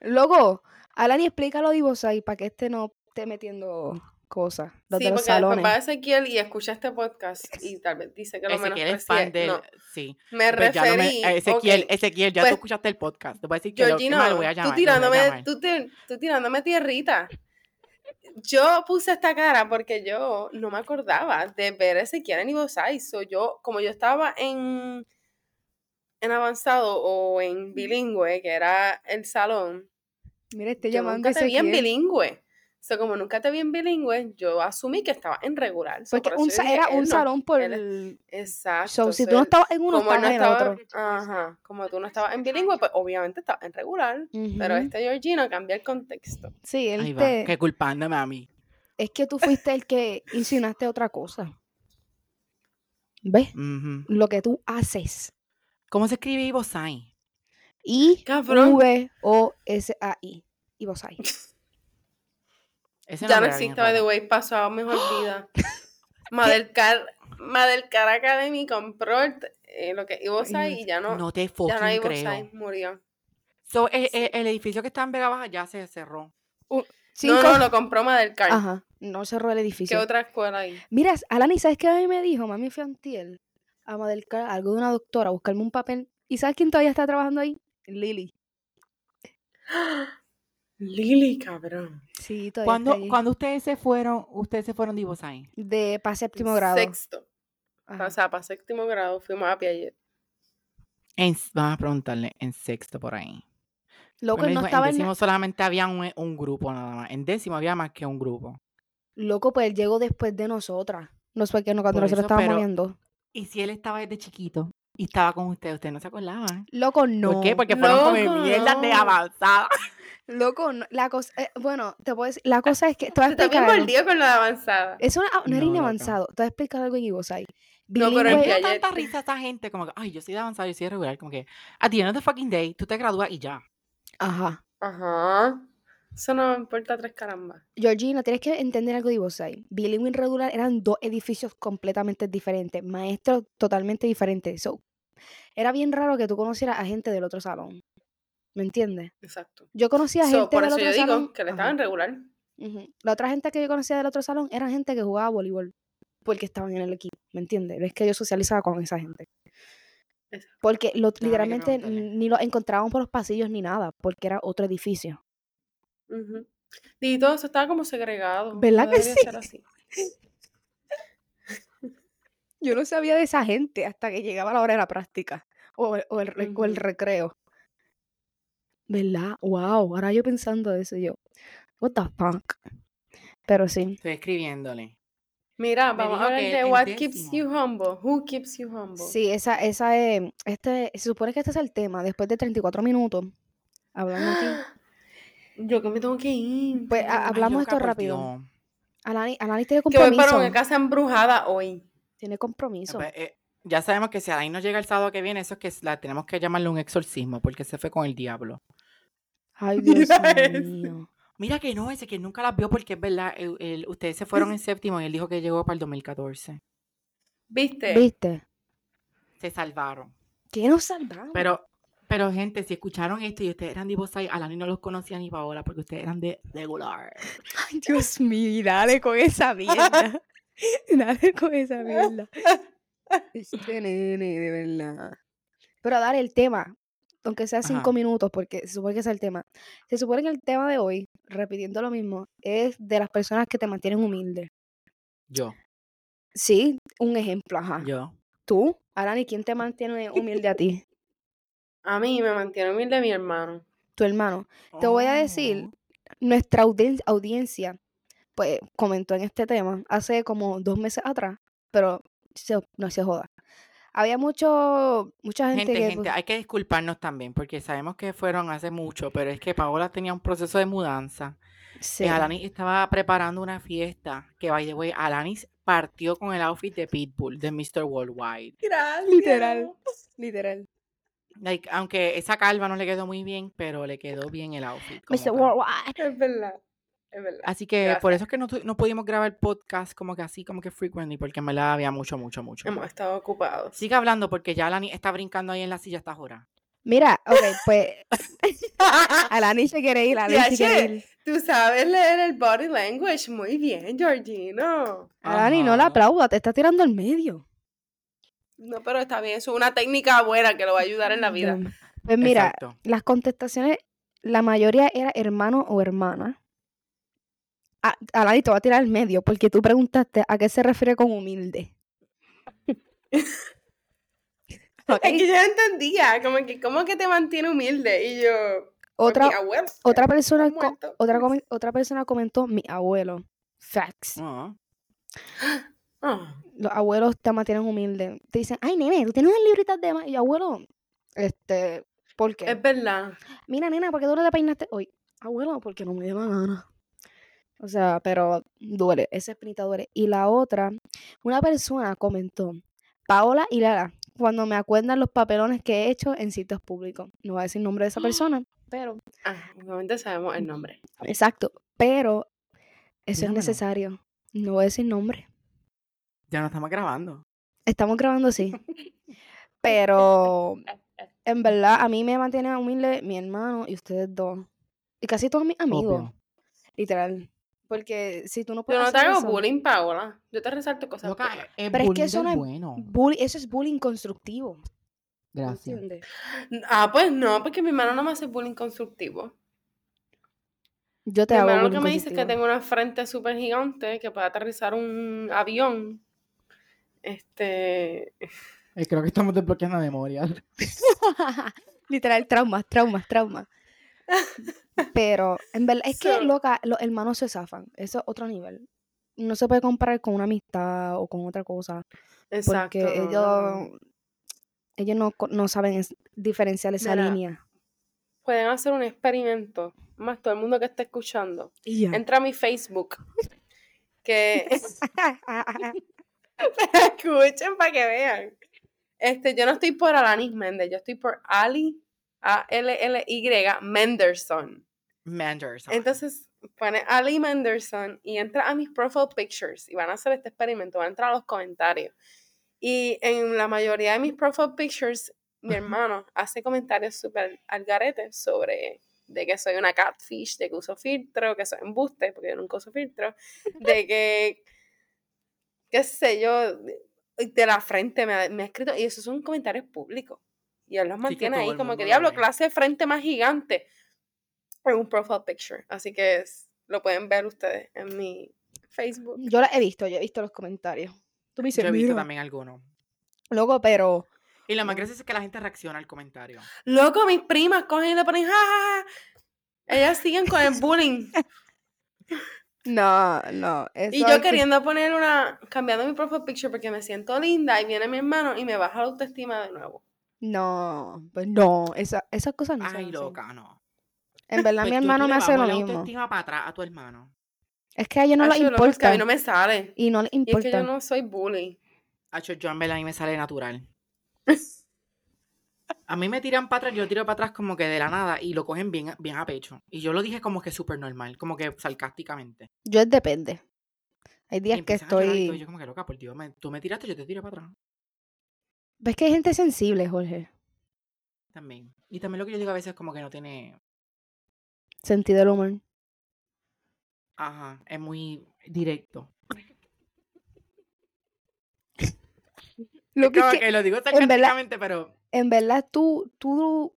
Luego, Alani, explícalo de Ivosai para que este no esté metiendo cosas. Los sí, de los porque salones. va Ezequiel y escucha este podcast y tal vez dice que lo Ezequiel menos es fan del. No, Sí. me Pues ya no me- referí. eh, Ezequiel, Ezequiel, ya pues, tú escuchaste el podcast. Te voy a decir que lo, más, lo voy a llamar. tú lo voy a tirándome, llamar. tú, ti- tú tirándome tierrita. Yo puse esta cara porque yo no me acordaba de ver a Ezequiel en Ibosai. So yo, como yo estaba en, en avanzado o en bilingüe, que era el salón, Mira, estoy yo llamando a nunca te vi en bilingüe. So, como nunca te vi en bilingüe, yo asumí que estaba en regular. So, Porque un dije, era él un no. salón por el... Exacto. So, si so tú no estabas en uno, estabas en estaba, otro. Ajá, como tú no estabas en bilingüe, pues obviamente estaba en regular. Pero este Georgino cambia el contexto. Sí, él Ahí va, que culpándome a mí. Es que tú fuiste el que insinuaste otra cosa. ¿Ves? Lo que tú haces. ¿Cómo se escribe Ibosai? I Cabrón. V O S A I. Ivosai. Ese Ya no existe, by the way, pasó a mejor vida. Madelcar, Madelcar Academy compró el- eh, lo que Ibosai y ya no, No te ya no hay fucking Ibosai, murió. So, eh, eh, el edificio que está en Vega Baja ya se cerró. Cinco... No, no, lo compró Madelcar. Ajá. No cerró el ¿Qué edificio. otra escuela hay? Mira, Alani, ¿sabes qué a mí me dijo? Mami fue a Madelcar, algo de una doctora, a buscarme un papel. ¿Y sabes quién todavía está trabajando ahí? Lily. Lili, cabrón. Sí, todavía Cuando, ustedes se fueron, ustedes se fueron de Ibosai. De para séptimo grado. Sexto. Ajá. O sea, para séptimo grado fuimos a Piaget. En, vamos a preguntarle, en sexto por ahí. Loco, él no dijo, estaba en en... décimo solamente había un, un grupo nada más. En décimo había más que un grupo. Loco, pues él llegó después de nosotras. No sé qué, no, cuando Por nosotros eso, estábamos pero- viendo. Y si él estaba desde chiquito y estaba con ustedes, ustedes no se acordaban. Loco, no. ¿Por qué? Porque fueron como Loco, mierdas de no. avanzada. Loco, no. La cosa... eh, bueno, te puedo decir... La cosa es que... Te voy a explicar con la avanzada. Es una... No era No, ni loca. avanzado. Te voy a explicar algo en Ibosai. No, pero dio Piaget- tanta risa esa gente, como que, ay, yo soy de avanzada, yo soy de regular, como que, a ti no the fucking day, tú te gradúas y ya. Ajá. Ajá. Eso no me importa tres carambas. Georgina, tienes que entender algo de Ibosai. Bilingüe y regular eran dos edificios completamente diferentes, maestros totalmente diferentes. So, era bien raro que tú conocieras a gente del otro salón. ¿Me entiendes? Exacto. Yo conocía So, gente por del eso otro yo digo que él Ajá. estaba en regular. La otra gente que yo conocía del otro salón era gente que jugaba voleibol porque estaban en el equipo, ¿me entiendes? Es que yo socializaba con esa gente. Exacto. Porque lo- literalmente ni los encontrábamos por los pasillos ni nada, porque era otro edificio. Y todo eso estaba como segregado. ¿Verdad que sí? ser así. Yo no sabía de esa gente hasta que llegaba la hora de la práctica o el, o el o el recreo. ¿Verdad? Wow, ahora yo pensando eso yo, what the fuck. Pero sí, Estoy escribiéndole. Mira, vamos a hablar de what keeps you humble. Who keeps you humble? sí, esa, esa es, este, se supone que este es el tema, después de 34 minutos, hablando aquí. Yo que me tengo que ir. Pues, a-. Ay, Hablamos loca, esto rápido. Alani, Alani tiene que voy para compromiso. una casa embrujada hoy. Tiene compromiso. Pues, eh, Ya sabemos que si Alain no llega el sábado que viene, eso es que la tenemos que llamarle un exorcismo, porque se fue con el diablo. Ay, Dios Mira mío. Mira que no, ese que nunca las vio porque es verdad, el- el- ustedes se fueron en séptimo y él dijo que llegó para el 2014. ¿Viste? ¿Viste? Se salvaron. ¿Qué nos salvamos? Pero, pero gente, si escucharon esto y ustedes eran de Bosai, Alani no los conocía ni Paola porque ustedes eran de regular. Ay, Dios mío, dale con esa mierda. dale con esa mierda. Este nene, de verdad. Pero dale el tema, aunque sea cinco Ajá. minutos, porque se supone que es el tema. Se supone que el tema de hoy, repitiendo lo mismo, es de las personas que te mantienen humilde. Yo, Sí, un ejemplo, ajá. yo. Tú, Arani, ¿quién te mantiene humilde a ti? A mí me mantiene humilde mi hermano. Tu hermano. Te voy a decir, Oh. nuestra audien- audiencia, pues, comentó en este tema hace como dos meses atrás, pero se- no se joda. Había mucho, mucha gente, Gente, que... gente, pues, hay que disculparnos también porque sabemos que fueron hace mucho, pero es que Paola tenía un proceso de mudanza. sí. Y Alanis estaba preparando una fiesta que, by the way, Alanis partió con el outfit de Pitbull, de Mr. Worldwide. Gracias. Literal. Literal. Like, aunque esa calva no le quedó muy bien, pero le quedó bien el outfit. Mr. tal. Worldwide. Es verdad. Es verdad. Así que por eso es que no, no pudimos grabar podcast como que así, como que frequently, porque en verdad había mucho, mucho, mucho. Hemos estado ocupados. Sigue hablando porque ya Alani está brincando ahí en la silla hasta ahora. Mira, ok, pues Alani se quiere ir, Alani se quiere ir. Tú sabes leer el body language muy bien, Georgino. Alani, no la aplauda, te está tirando al medio. No, pero está bien, eso es una técnica buena que lo va a ayudar en la vida. Pues mira, Exacto. las contestaciones, la mayoría era hermano o hermana. Ah, Alani, te voy a tirar al medio porque tú preguntaste a qué se refiere con humilde. Ok, Es que yo no entendía, como que, ¿cómo que te mantiene humilde? Y yo, Otra, "Pues mi abuelo, otra, persona, está co- muerto". otra, otra persona comentó mi abuelo. Facts. Ah. Ah, Los abuelos te mantienen humilde. Te dicen, ay, nene, tú tienes unas libritas de más. Y abuelo, este, ¿por qué? es verdad. Mira, nena, ¿por qué tú no te peinaste hoy? Abuelo, porque no me dio la gana. O sea, pero duele, esa espinita duele. Y la otra, una persona comentó, Paola y Lara, cuando me acuerdan los papelones que he hecho en sitios públicos. No voy a decir nombre de esa persona, pero, Ah, obviamente sabemos el nombre. exacto, pero eso Dígamelo. es necesario. No voy a decir nombre. Ya no estamos grabando. Estamos grabando, sí. Pero en verdad, a mí me mantiene humilde mi hermano y ustedes dos. Y casi todos mis amigos. Obvio. Literal. Porque si tú no Yo puedes no te hago eso, bullying, Paola. Yo te resalto cosas. Loca, el Pero es que bullying eso es no es bueno. bully- eso es bullying constructivo. ¿me Gracias. entiendes? Ah, pues no, porque mi hermano no me hace bullying constructivo. Yo te Mi hago hermano lo bullying que me dice es que tengo una frente súper gigante que puede aterrizar un avión. Este. Eh, creo que estamos desbloqueando memoria. Literal, traumas, traumas, traumas. Pero, en verdad, es que, loca, los hermanos se zafan. Eso es otro nivel. No se puede comparar con una amistad o con otra cosa. Exacto. Porque ellos, ellos no, no saben diferenciar esa Mira. línea. Pueden hacer un experimento. Más todo el mundo que esté escuchando. Entra a mi Facebook. Que. Escuchen para que vean. Este, yo no estoy por Alanis Méndez, yo estoy por Ali, A-L-L-Y, Menderson. Manderson. Entonces, pone Ali Menderson y entra a mis profile pictures y van a hacer este experimento, van a entrar a los comentarios. Y en la mayoría de mis profile pictures, mi hermano hace comentarios súper al garete sobre de que soy una catfish, de que uso filtro, que soy embuste, porque yo nunca uso filtro, de que, qué sé yo, de, de la frente me ha, me ha escrito, y esos son comentarios públicos. Y él los mantiene ahí como que lo diablo, ve". clase de frente más gigante en un profile picture. Así que es- lo pueden ver ustedes en mi Facebook. Yo la he visto, yo he visto los comentarios. Tú me dices, Yo he visto "Mira". también algunos. Loco, pero Y lo más gracioso es que la gente reacciona al comentario. Loco, mis primas cogen y le ponen, ja, ja, ja". Ellas siguen con el bullying. no, no. y yo queriendo poner una, cambiando mi profile picture porque me siento linda y viene mi hermano y me baja la autoestima de nuevo. No, pues no, esa- esas cosas no Ay, loca, no. En verdad, Pues mi tú- hermano tú me hace lo la mismo. autoestima para atrás a tu hermano. Es que a ellos no les loco, es que a importa. mí no me sale. Y no les Y es importa. que yo no soy bully. Hacho, yo en verdad a mí me sale natural. A mí me tiran para atrás, yo tiro para atrás como que de la nada y lo cogen bien, bien a pecho. Y yo lo dije como que súper normal, como que sarcásticamente. Yo es depende. Hay Y días que llorar y estoy... yo como que loca, por Dios, me- tú me tiraste, yo te tiro para atrás. Ves que hay gente sensible, Jorge. También. Y también lo que yo digo a veces como que no tiene... Sentido del humor. Ajá, es muy directo. Lo que es que, que lo digo sarcásticamente, pero... en verdad, tú, tú...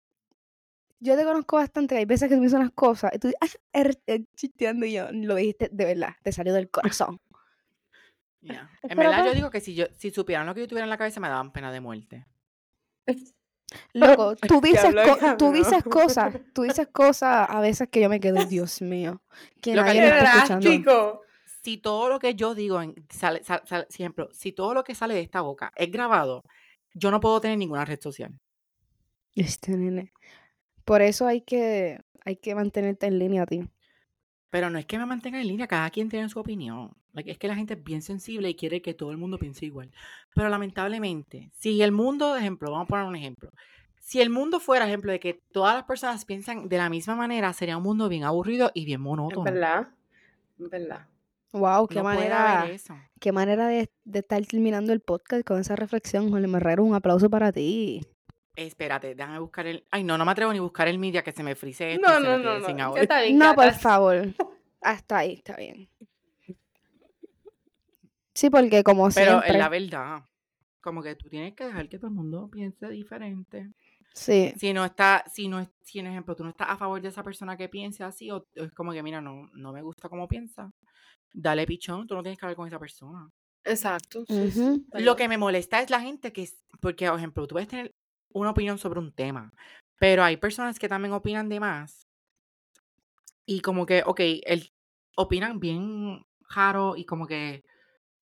Yo te conozco bastante. Hay veces que tú me dices unas cosas y tú dices, ah, er- er, chisteando y yo, lo dijiste de verdad. Te salió del corazón. Es En verdad yo acá. digo que si yo si supieran lo que yo tuviera en la cabeza me daban pena de muerte. Loco, tú dices, co- tú no. dices cosas, tú dices cosas a veces que yo me quedo, Dios mío, que Lo que nadie me ¡Qué está escuchando. drástico! Si todo lo que yo digo, en, sale, sal- sal- siempre, si todo lo que sale de esta boca es grabado, yo no puedo tener ninguna red social. Este nene. Por eso hay que, hay que mantenerte en línea, tío. Pero no es que me mantenga en línea, cada quien tiene su opinión. Like, es que la gente es bien sensible y quiere que todo el mundo piense igual. Pero lamentablemente, si el mundo, de ejemplo, vamos a poner un ejemplo. Si el mundo fuera ejemplo de que todas las personas piensan de la misma manera, sería un mundo bien aburrido y bien Es monótono. verdad. Es verdad. Wow, qué no manera, qué manera de, de estar terminando el podcast con esa reflexión, Jorge Marrero. Un aplauso para ti. Espérate, déjame buscar el. Ay, no, no me atrevo ni buscar el media que se me frise esto. No, no, no, no. sin No, por favor. Hasta ahí, está bien. Sí, porque como Pero es siempre. la verdad. Como que tú tienes que dejar que todo el mundo piense diferente. Sí, Si no está, si no es, si en ejemplo tú no estás a favor de esa persona que piense así, o es como que mira, no, no me gusta cómo piensa, dale pichón, tú no tienes que hablar con esa persona. Exacto. sí, Lo que me molesta es la gente que, es- porque, por ejemplo, tú puedes tener una opinión sobre un tema, pero hay personas que también opinan de más. Y como que, ok, el, opinan bien raro y como que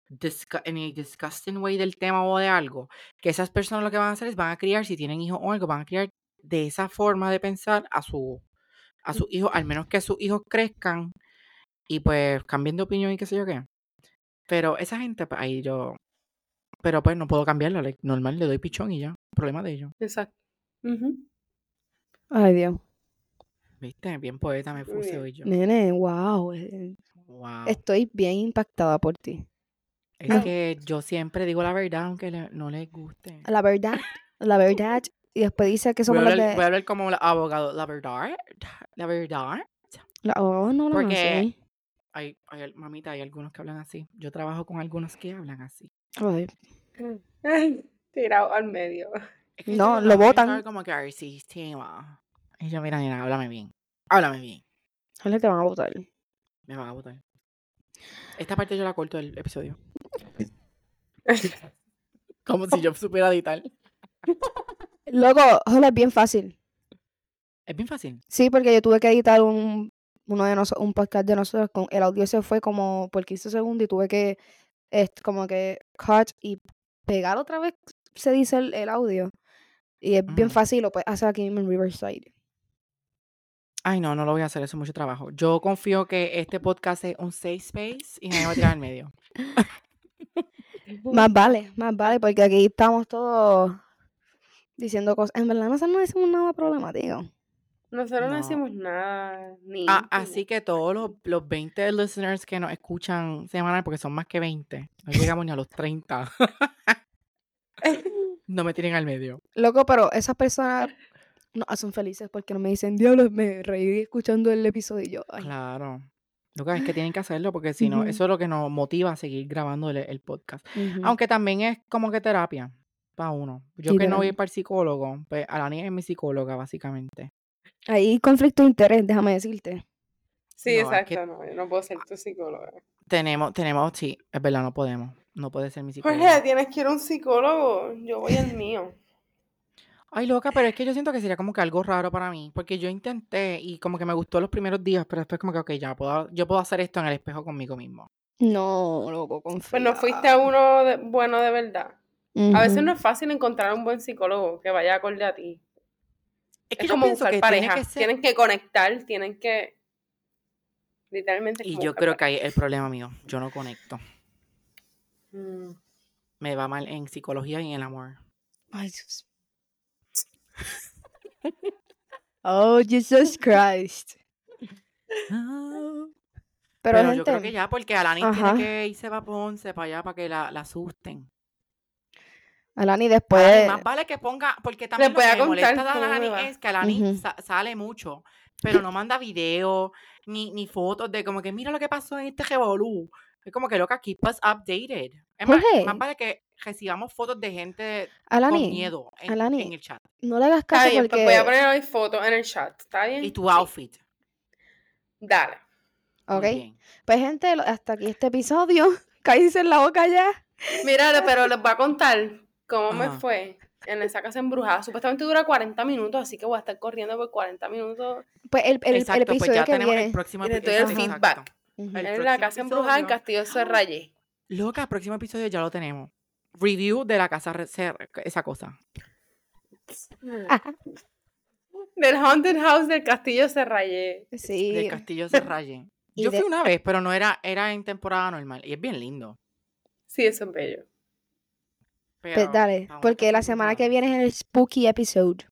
disgu- en a disgusting way del tema o de algo, que esas personas lo que van a hacer es van a criar, si tienen hijos o algo, van a criar de esa forma de pensar a su a sus hijos, al menos que sus hijos crezcan y pues cambien de opinión y qué sé yo qué. Pero esa gente, pues, ahí yo, pero pues no puedo cambiarlo, like, normal, le doy pichón y ya, problema de ellos. Exacto. Ay, Dios. ¿Viste? Bien poeta me puse hoy yo. Nene, wow. eh, Wow. Estoy bien impactada por ti. Es no. que yo siempre digo la verdad, aunque le- no les guste. La verdad, la verdad. Y después dice que Voy somos a, hablar, de... voy a hablar como la abogado, la verdad, la verdad. La, oh, no, no, no, Porque hay, hay, mamita, hay algunos que hablan así. Yo trabajo con algunos que hablan así. Ay, Tirado al medio. Es que No, lo saben como que "Ay, sistema. Y yo, mira, nena, háblame bien. Háblame bien. Jorge, te van a votar. Me van a botar. Esta parte yo la corto del episodio. Como si yo supiera editar. Loco, Jorge, es bien fácil. Es bien fácil. Sí, porque yo tuve que editar un, uno de nosotros, un podcast de nosotros. Con, el audio se fue como por 15 segundos y tuve que, este, como que, cut y pegar otra vez, se dice el, el audio. Y es bien Ujú. fácil, lo puedes hacer aquí mismo en Riverside. Ay, no, no lo voy a hacer, eso es mucho trabajo. Yo confío que este podcast es un safe space y nadie me va a tirar al medio. Más vale, más vale, porque aquí estamos todos diciendo cosas. En verdad, nosotros no decimos nada problemático. Nosotros no, No. decimos nada. Ni Ah, así que todos los, los 20 listeners que nos escuchan semanal, porque son más que 20, no llegamos ni a los 30. no me tiren al medio. Loco, pero esas personas nos hacen felices porque no me dicen, diablo, me reí escuchando el episodio y yo, ay, Claro. Lo que es que tienen que hacerlo porque si no, eso es lo que nos motiva a seguir grabando el, el podcast. Aunque también es como que terapia para uno. Yo que no voy para el psicólogo, pues Alani es mi psicóloga, básicamente. Hay conflicto de interés, déjame decirte. Sí, No, es exacto. que- No, yo no puedo ser tu psicóloga. Tenemos, tenemos, sí, es verdad, no podemos. No puede ser mi psicóloga. Jorge, tienes que ir a un psicólogo. Yo voy al mío. Ay, loca, pero es que yo siento que sería como que algo raro para mí, porque yo intenté y como que me gustó los primeros días, pero después como que, ok, ya, puedo, yo puedo hacer esto en el espejo conmigo mismo. No, loco, confía. Pues no fuiste a uno de- bueno de verdad. A veces no es fácil encontrar un buen psicólogo que vaya acorde a ti. Es que Es yo como pienso buscar que pareja. tiene que ser... Tienen que conectar, tienen que. Literalmente. es Y yo creo que ahí el problema mío, yo no conecto. Mm. Me va mal en psicología y en el amor. Ay, Dios. Oh, Jesus Christ. Pero, Pero, gente, yo creo que ya, porque Alani Ajá. tiene que irse para Ponce, para allá, para que la, la asusten. Alani después... más vale que ponga, porque también lo que me molesta de cómo va. es que Alani Ujú. sa- sale mucho, pero no manda videos ni, ni fotos de como que mira lo que pasó en este revolú. Es como que loca, keep us updated. Es más, Jorge. más vale que recibamos fotos de gente con Alani, miedo en, Alani. en el chat. no le hagas Está caso bien, porque... pues voy a poner hoy fotos en el chat. ¿Está bien? Y tu Sí. outfit. Dale. Ok. Pues gente, hasta aquí este episodio. Cállense en la boca ya. Mira, pero les voy a contar cómo me fue en esa casa embrujada. Supuestamente dura 40 minutos, así que voy a estar corriendo por 40 minutos. Pues el, el, el Exacto, pues episodio ya que tenemos viene. el próximo Y les doy episodio. el feedback. Ujú. El En la próximo casa embrujada en episodio. Castillo Serrayé. Loca, el próximo episodio ya lo tenemos. Review de la casa, esa cosa. Del Haunted House del Castillo Serrayé. Sí. Del Castillo se rayen. Y Yo de- fui una vez, pero no era, era en temporada normal. Y es bien lindo. Sí, eso es bello. Pues pero dale, para una porque la semana que viene es el spooky episode.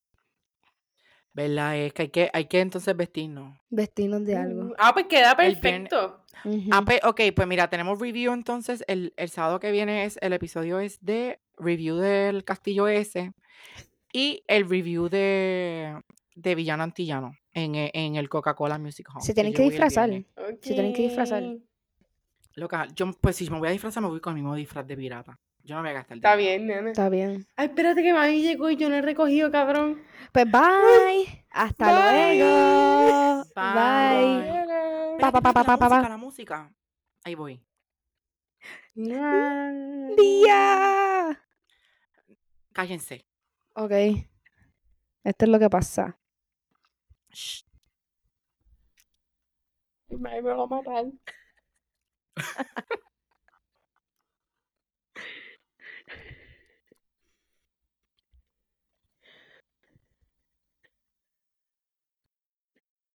¿Verdad? Es que hay que, hay que entonces vestirnos. Vestirnos de algo. Mm, Ah, pues queda El viernes- perfecto. Ah, pe- ok, pues mira, tenemos review entonces. El, el sábado que viene es el episodio es de review del Castillo S y el review de, de Villano Antillano en, e- en el Coca-Cola Music Hall. Se tienen que el disfrazar. Se tienen que disfrazar. Loca, yo, pues si me voy a disfrazar, me voy con el mismo disfraz de pirata. Yo no me voy a gastar Está dinero. bien, nene. Está bien. Ay, espérate que mami llegó y yo no he recogido, cabrón. Pues bye. Hasta Bye. luego. Bye. Bye. Mira, Pa, pa, pa, pa, pa, la música, pa. la música. Ahí voy. Día. Cállense. Ok. Esto es lo que pasa. Shh. Me va a matar.